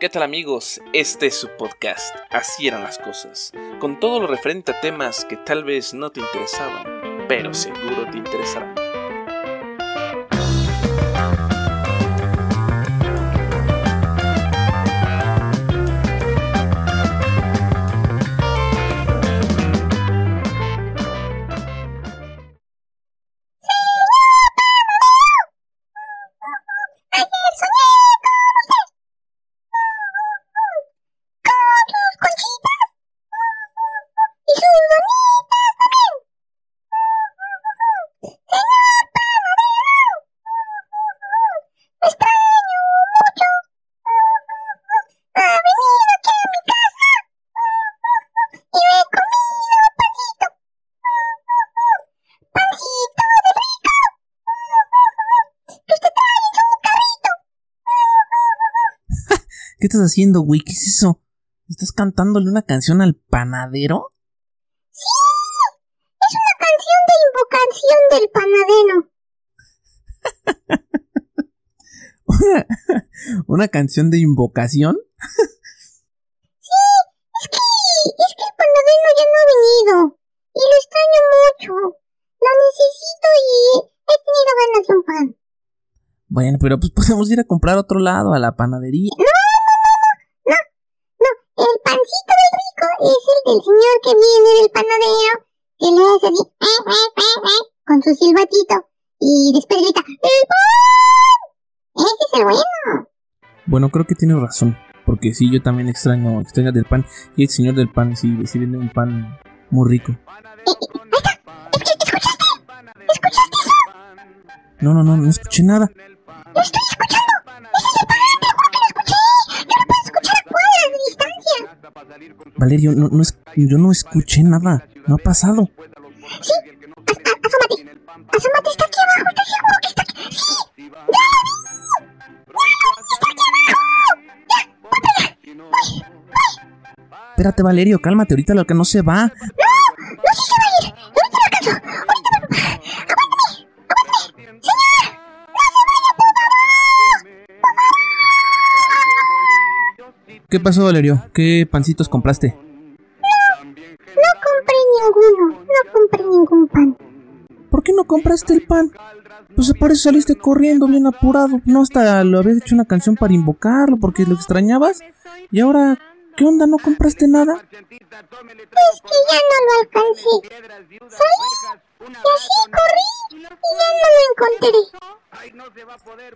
¿Qué tal amigos? Este es su podcast, Así eran las cosas, con todo lo referente a temas que tal vez no te interesaban, pero seguro te interesarán. ¿Qué estás haciendo, güey? ¿Qué es eso? ¿Estás cantándole una canción al panadero? Sí, es una canción de invocación del panadero. ¿Una, ¿Una canción de invocación? sí, es que, es que el panadero ya no ha venido. Y lo extraño mucho. Lo necesito y he tenido ganas de un pan. Bueno, pero pues podemos ir a comprar a otro lado, a la panadería. No, el pancito del rico es el del señor que viene del panadero, que le hace así, eh, eh, eh, con su silbatito, y después grita, ¡El pan! Ese es el bueno. Bueno, creo que tiene razón, porque sí, yo también extraño, extraño del pan, y el señor del pan sí, sí vende un pan muy rico. ¿Escuchaste? ¿Escuchaste eso? No, no, no, no escuché nada. ¡Lo estoy escuchando! Valerio, no, no es, yo no escuché nada. No ha pasado. Sí, asómate. Asómate, está aquí abajo, estoy seguro que está aquí. ¡Sí! ¡Ya lo vi! ¡Ya! ¡Está aquí abajo! ¡Ya! ¡Voy para allá! ¡Voy! ¡Voy! Espérate, Valerio, cálmate, ahorita lo que no se va. ¿Qué pasó, Valerio? ¿Qué pancitos compraste? No compré ninguno. No compré ningún pan. ¿Por qué no compraste el pan? Pues por eso saliste corriendo bien apurado. No hasta lo habías hecho una canción para invocarlo porque lo extrañabas. Y ahora, ¿qué onda? ¿No compraste nada? Es que ya no lo alcancé. Salí y así corrí y ya no lo encontré.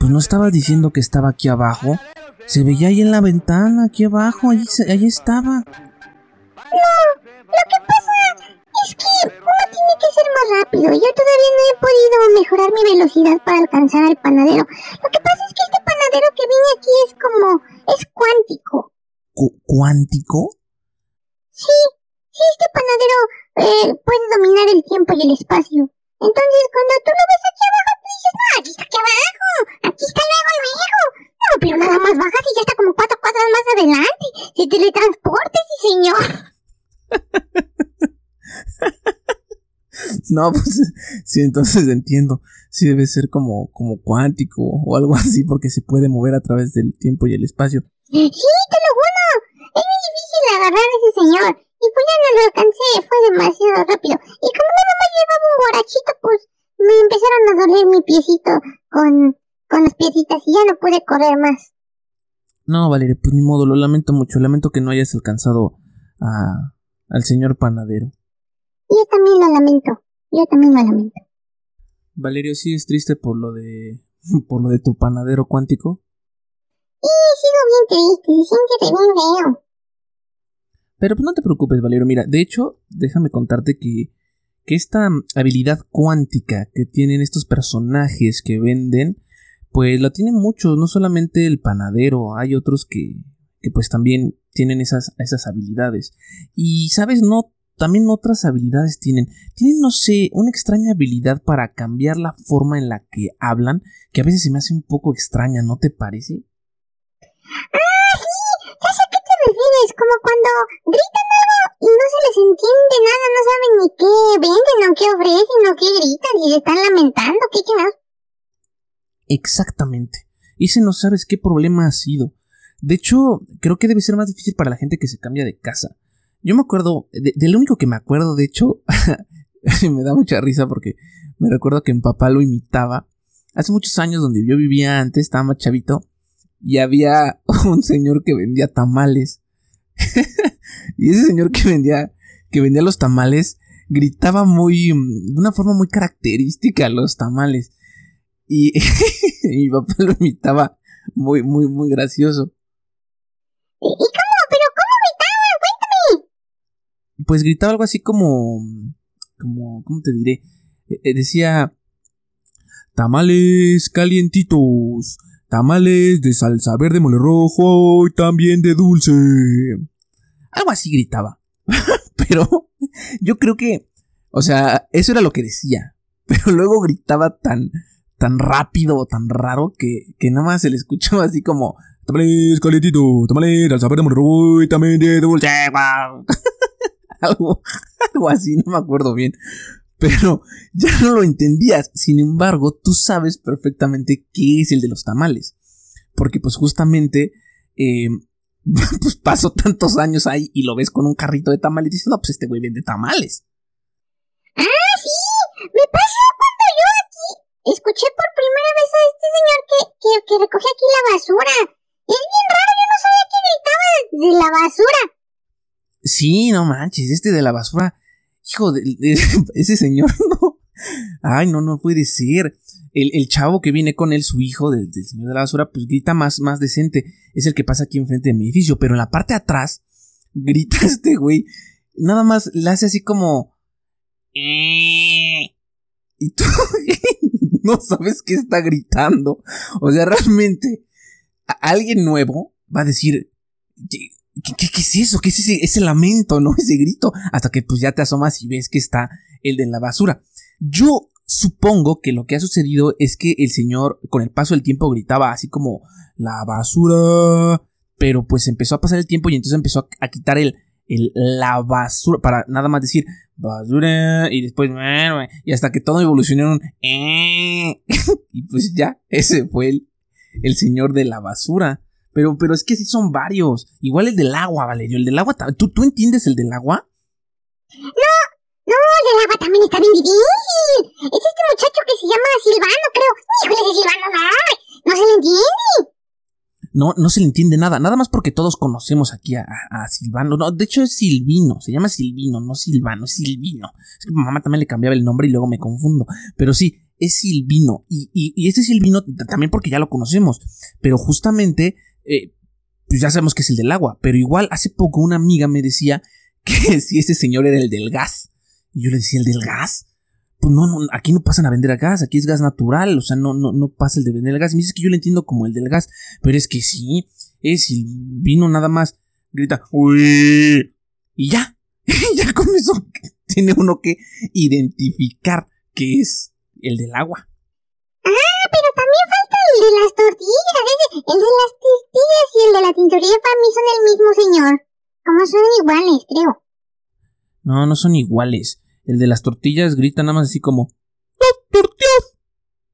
Pues no estabas diciendo que estaba aquí abajo. Se veía ahí en la ventana, aquí abajo, ahí, se- ahí estaba. No, lo que pasa es que uno tiene que ser más rápido. Yo todavía no he podido mejorar mi velocidad para alcanzar al panadero. Lo que pasa es que este panadero que viene aquí es como... es cuántico. Cu- ¿Cuántico? Sí, sí, este panadero eh, puede dominar el tiempo y el espacio. Entonces, cuando tú lo ves aquí abajo, tú dices, no, aquí está aquí abajo, aquí está luego, luego. Teletransporte, sí, señor. No, pues sí, entonces entiendo. Sí debe ser como, como cuántico o algo así porque se puede mover a través del tiempo y el espacio. Sí, te lo juro. Es muy difícil agarrar a ese señor. Y pues ya no lo alcancé, fue demasiado rápido. Y como nada más llevaba un guarachito, pues me empezaron a doler mi piecito con, con las piecitas y ya no pude correr más. No, Valeria, pues ni modo, lo lamento mucho. Lamento que no hayas alcanzado a, al señor panadero. Yo también lo lamento. Yo también lo lamento. Valerio, sí es triste por lo de por lo de tu panadero cuántico. Y sigo bien triste, se siente bien feo. Pero pues no te preocupes, Valerio. Mira, de hecho, déjame contarte que, que esta habilidad cuántica que tienen estos personajes que venden, pues la tienen muchos, no solamente el panadero, hay otros que, que pues también tienen esas, esas habilidades. Y, ¿sabes? No, también otras habilidades tienen. Tienen, no sé, una extraña habilidad para cambiar la forma en la que hablan, que a veces se me hace un poco extraña, ¿no te parece? ¡Ah, sí! Ya a qué te refieres. Como cuando gritan algo y no se les entiende nada, no saben ni qué venden o qué ofrecen o qué gritan y se están lamentando. ¿Qué chingados? Exactamente. Ese no sabes qué problema ha sido. De hecho, creo que debe ser más difícil para la gente que se cambia de casa. Yo me acuerdo, del único que me acuerdo, de hecho, me da mucha risa porque me recuerdo que mi papá lo imitaba. Hace muchos años donde yo vivía antes, estaba más chavito, y había un señor que vendía tamales. y ese señor que vendía, que vendía los tamales, gritaba muy, de una forma muy característica los tamales. Y, mi papá lo imitaba muy, muy, muy gracioso. ¿Y cómo? ¿Pero cómo gritaba? Cuéntame. Pues gritaba algo así como, como, ¿cómo te diré? Eh, eh, decía, tamales calientitos, tamales de salsa verde mole rojo y también de dulce. Algo así gritaba. Pero yo creo que, o sea, eso era lo que decía. Pero luego gritaba tan, tan rápido o tan raro que, que nada más se le escuchaba así como tamales calientito, tamales al saber de también de dulce. algo, algo así, no me acuerdo bien. Pero ya no lo entendías. Sin embargo, tú sabes perfectamente qué es el de los tamales. Porque pues justamente eh, pues pasó tantos años ahí y lo ves con un carrito de tamales y dices, no, pues este güey vende tamales. Ah, sí, me pasó escuché por primera vez a este señor que, que, recoge aquí la basura. Es bien raro, yo no sabía que gritaba de, la basura. Sí, no manches, este de la basura. Hijo de, ese señor, no. Ay, no, no puede ser. El, el, chavo que viene con él, su hijo del, señor de la basura, pues grita más, más decente. Es el que pasa aquí enfrente de mi edificio. Pero en la parte de atrás, grita este güey. Nada más le hace así como. Eh". Y tú no sabes qué está gritando. O sea, realmente, alguien nuevo va a decir. ¿Qué, es eso? ¿Qué es ese, ese lamento, no? Ese grito. Hasta que pues ya te asomas y ves que está el de la basura. Yo supongo que lo que ha sucedido es que el señor con el paso del tiempo gritaba así como la basura. Pero pues empezó a pasar el tiempo y entonces empezó a, quitar el, el, la basura para nada más decir basura y después y hasta que todo un eh, y pues ya ese fue el, el señor de la basura pero, pero es que sí son varios. Igual el del agua, Valerio. El del agua. ¿Tú, ¿Tú entiendes el del agua? No, no, el del agua también está bien difícil. Es este muchacho que se llama Silvano, creo. Híjole, ese Silvano, no, no se le entiende. No, no se le entiende nada, nada más porque todos conocemos aquí a, Silvano. No, de hecho es Silvino, se llama Silvino, no Silvano, es Silvino. Es que mamá también le cambiaba el nombre y luego me confundo. Pero sí, es Silvino. Y, y, y este Silvino también porque ya lo conocemos. Pero justamente eh, pues ya sabemos que es el del agua, pero igual hace poco una amiga me decía que si ese señor era el del gas. Y yo le decía, ¿el del gas? Pues no, no, aquí no pasan a vender a gas, aquí es gas natural, o sea, no, no, no pasa el de vender el gas. Me dice que yo lo entiendo como el del gas, pero es que sí, es el vino nada más, grita, uy, y ya, ya con eso tiene uno que identificar que es el del agua. Ah, pero también falta el de las tortillas. El de las tortillas y el de la tintorería para mí son el mismo señor. Como son iguales, creo. No, no son iguales. El de las tortillas grita nada más así como... ¡Las tortillas!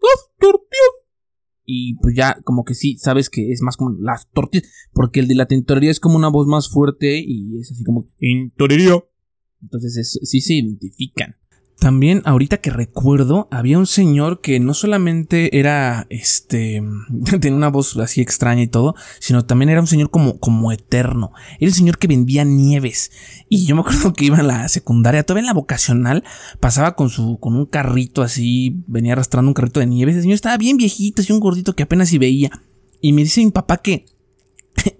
¡Las tortillas! Y pues ya como que sí, sabes que es más como las tortillas. Porque el de la tintorería es como una voz más fuerte y es así como... Tintorería. Entonces sí se identifican. También, ahorita que recuerdo, había un señor que no solamente era, este, tenía una voz así extraña y todo, sino también era un señor como, como eterno. Era el señor que vendía nieves. Y yo me acuerdo que iba a la secundaria, todavía en la vocacional, pasaba con su, con un carrito así, venía arrastrando un carrito de nieves. El señor estaba bien viejito, así un gordito que apenas si veía. Y me dice mi papá que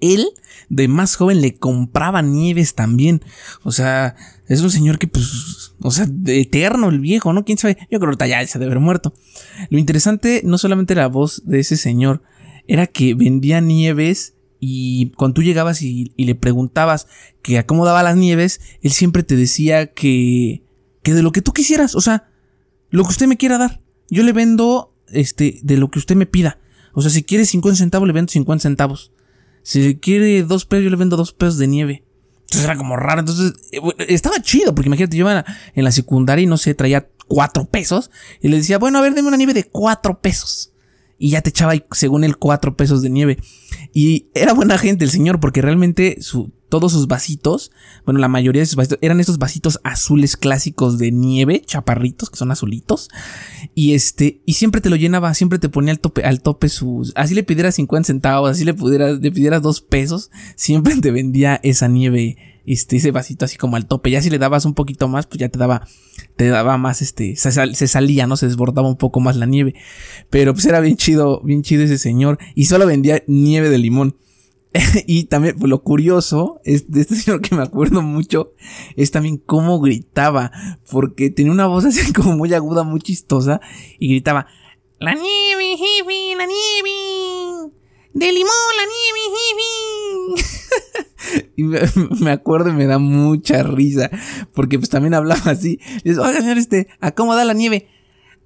él, de más joven, le compraba nieves también. O sea, es un señor que, pues, o sea, de eterno el viejo, ¿no? ¿Quién sabe? Yo creo que ya se debe haber muerto. Lo interesante no solamente la voz de ese señor, era que vendía nieves y cuando tú llegabas y, le preguntabas que acomodaba las nieves, él siempre te decía que, que de lo que tú quisieras, o sea, lo que usted me quiera dar. Yo le vendo, este, de lo que usted me pida. O sea, si quiere 50 centavos, le vendo 50 centavos. Si quiere dos pesos, yo le vendo dos pesos de nieve. Entonces era como raro. Entonces eh, estaba chido, porque imagínate, yo iba en la secundaria y no sé, traía cuatro pesos. Y le decía, bueno, a ver, deme una nieve de cuatro pesos. Y ya te echaba según él cuatro pesos de nieve. Y era buena gente el señor porque realmente su, todos sus vasitos, bueno, la mayoría de sus vasitos eran esos vasitos azules clásicos de nieve, chaparritos, que son azulitos. Y este, y siempre te lo llenaba, siempre te ponía al tope, al tope sus, así le pidieras 50 centavos, así le pudieras, le pidieras dos pesos, siempre te vendía esa nieve, este, ese vasito así como al tope. Ya si le dabas un poquito más, pues ya te daba, te daba más, este, se, salía, ¿no? Se desbordaba un poco más la nieve. Pero pues era bien chido, bien chido ese señor. Y solo vendía nieve de limón. y también pues, lo curioso es de este señor que me acuerdo mucho es también cómo gritaba, porque tenía una voz así como muy aguda, muy chistosa y gritaba, "La nieve, jefe, la nieve. De limón, la nieve, jefe." y me, acuerdo y me da mucha risa, porque pues también hablaba así. dice, "Oiga, señor, este, ¿a da la nieve?"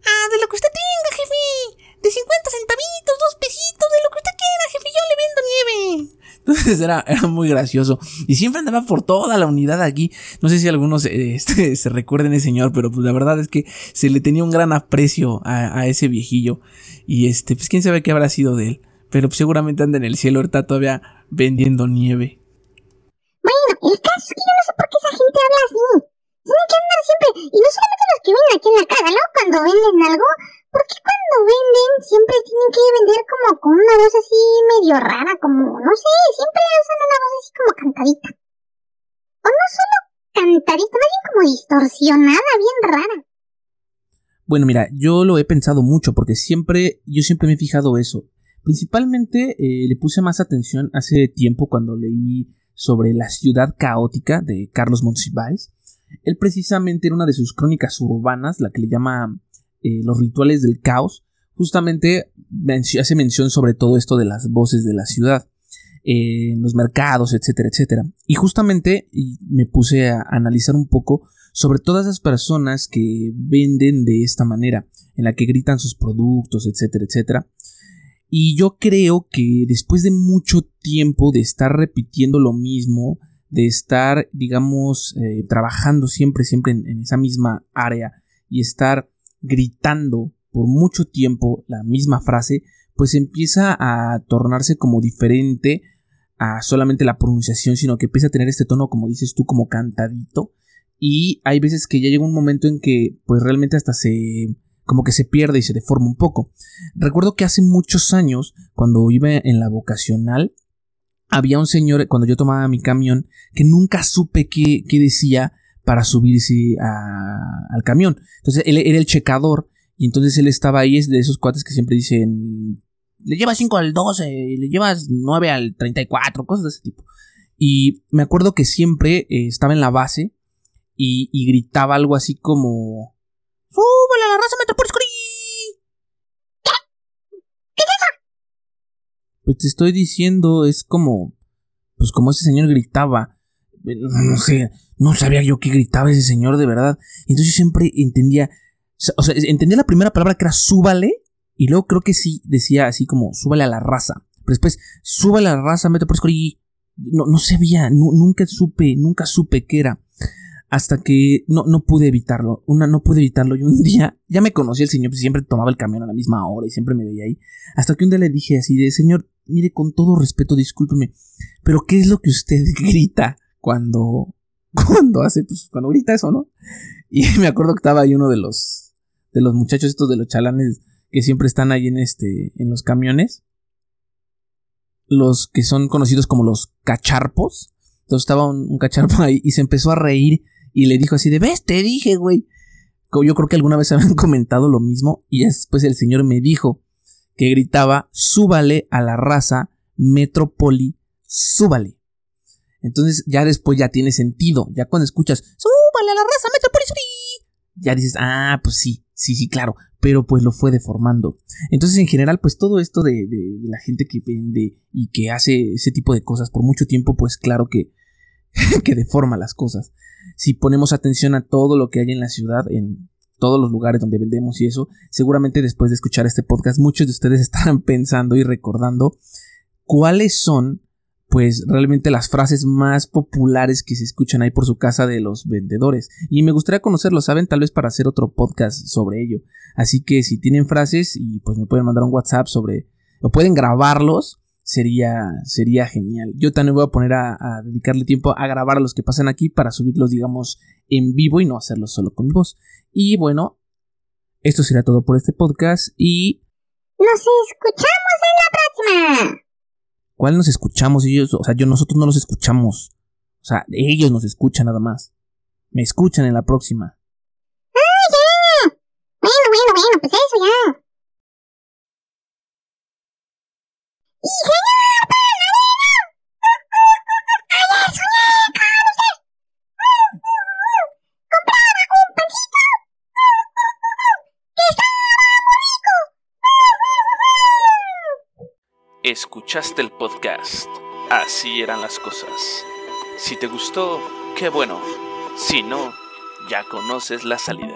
"Ah, de lo que usted tenga, jefe." De 50 centavitos, dos pesitos, de lo que usted quiera, jefe, yo le vendo nieve. Entonces era, era muy gracioso. Y siempre andaba por toda la unidad aquí. No sé si algunos este, se recuerden ese señor, pero pues la verdad es que se le tenía un gran aprecio a, ese viejillo. Y este, pues quién sabe qué habrá sido de él. Pero seguramente anda en el cielo, ahorita todavía vendiendo nieve. Bueno, el caso es que yo no sé por qué esa gente habla así. Tienen que andar siempre, y no solamente los que vienen aquí en la casa, ¿no? Cuando venden algo, ¿Por qué cuando venden siempre tienen que vender como con una voz así medio rara? Como, no sé, siempre usan una voz así como cantadita. O no solo cantadita, más bien como distorsionada, bien rara. Bueno, mira, yo lo he pensado mucho porque siempre, yo siempre me he fijado eso. Principalmente eh, le puse más atención hace tiempo cuando leí sobre la ciudad caótica de Carlos Monsiváis. Él precisamente era una de sus crónicas urbanas, la que le llama eh, los rituales del caos, justamente hace mención sobre todo esto de las voces de la ciudad, en los mercados, etcétera, etcétera. Y justamente me puse a analizar un poco sobre todas esas personas que venden de esta manera, en la que gritan sus productos, etcétera, etcétera. Y yo creo que después de mucho tiempo de estar repitiendo lo mismo, de estar, digamos, eh, trabajando siempre, siempre en, esa misma área y estar gritando por mucho tiempo la misma frase, pues empieza a tornarse como diferente a solamente la pronunciación, sino que empieza a tener este tono, como dices tú, como cantadito. Y hay veces que ya llega un momento en que, pues realmente hasta se, como que se pierde y se deforma un poco. Recuerdo que hace muchos años, cuando iba en la vocacional, había un señor, cuando yo tomaba mi camión, que nunca supe qué, qué decía, para subirse al camión. Entonces él era el checador y entonces él estaba ahí, es de esos cuates que siempre dicen, le llevas 5 al 12, le llevas 9 al 34, cosas de ese tipo. Y me acuerdo que siempre eh, estaba en la base y, gritaba algo así como, ¡Súbale a la raza Metropolis ¿Qué? ¿Qué es? Pues te estoy diciendo, es como, pues como ese señor gritaba, no sé, no sabía yo qué gritaba ese señor de verdad. Entonces yo siempre entendía, o sea, entendía la primera palabra que era súbale, y luego creo que sí decía así como súbale a la raza. Pero después, súbale a la raza, y no, no sabía, nunca supe, nunca supe qué era. Hasta que no, no pude evitarlo, una, no pude evitarlo. Y un día, ya me conocí el señor, pues siempre tomaba el camión a la misma hora y siempre me veía ahí. Hasta que un día le dije así de, señor, mire, con todo respeto, discúlpeme, pero ¿qué es lo que usted grita cuando cuando hace, pues, cuando grita eso, ¿no? Y me acuerdo que estaba ahí uno de los, de los muchachos estos de los chalanes que siempre están ahí en este, en los camiones. Los que son conocidos como los cacharpos. Entonces estaba un, cacharpo ahí y se empezó a reír y le dijo así de, ves, te dije, güey. Yo creo que alguna vez habían comentado lo mismo y después el señor me dijo que gritaba, súbale a la raza Metropoli, súbale. Entonces ya después ya tiene sentido. Ya cuando escuchas, súbale a la raza, Metropolis Ya dices, ah, pues sí, sí, sí, claro. Pero pues lo fue deformando. Entonces en general, pues todo esto de, la gente que vende y que hace ese tipo de cosas por mucho tiempo, pues claro que, que deforma las cosas. Si ponemos atención a todo lo que hay en la ciudad, en todos los lugares donde vendemos y eso, seguramente después de escuchar este podcast, muchos de ustedes estarán pensando y recordando cuáles son pues realmente las frases más populares que se escuchan ahí por su casa de los vendedores. Y me gustaría conocerlos, ¿saben? Tal vez para hacer otro podcast sobre ello. Así que si tienen frases y pues me pueden mandar un WhatsApp sobre, o pueden grabarlos, sería, sería genial. Yo también voy a poner a, a, dedicarle tiempo a grabar a los que pasan aquí para subirlos, digamos, en vivo y no hacerlos solo con mi voz. Y bueno, esto será todo por este podcast y... Nos escuchamos en la próxima. ¿Cuál nos escuchamos ellos? O sea, yo nosotros no los escuchamos. O sea, ellos nos escuchan nada más. Me escuchan en la próxima. ¡Ah, ya! Bueno, bueno, bueno, pues eso ya. ¡Y Escuchaste el podcast. Así eran las cosas. Si te gustó, qué bueno. Si no, ya conoces la salida.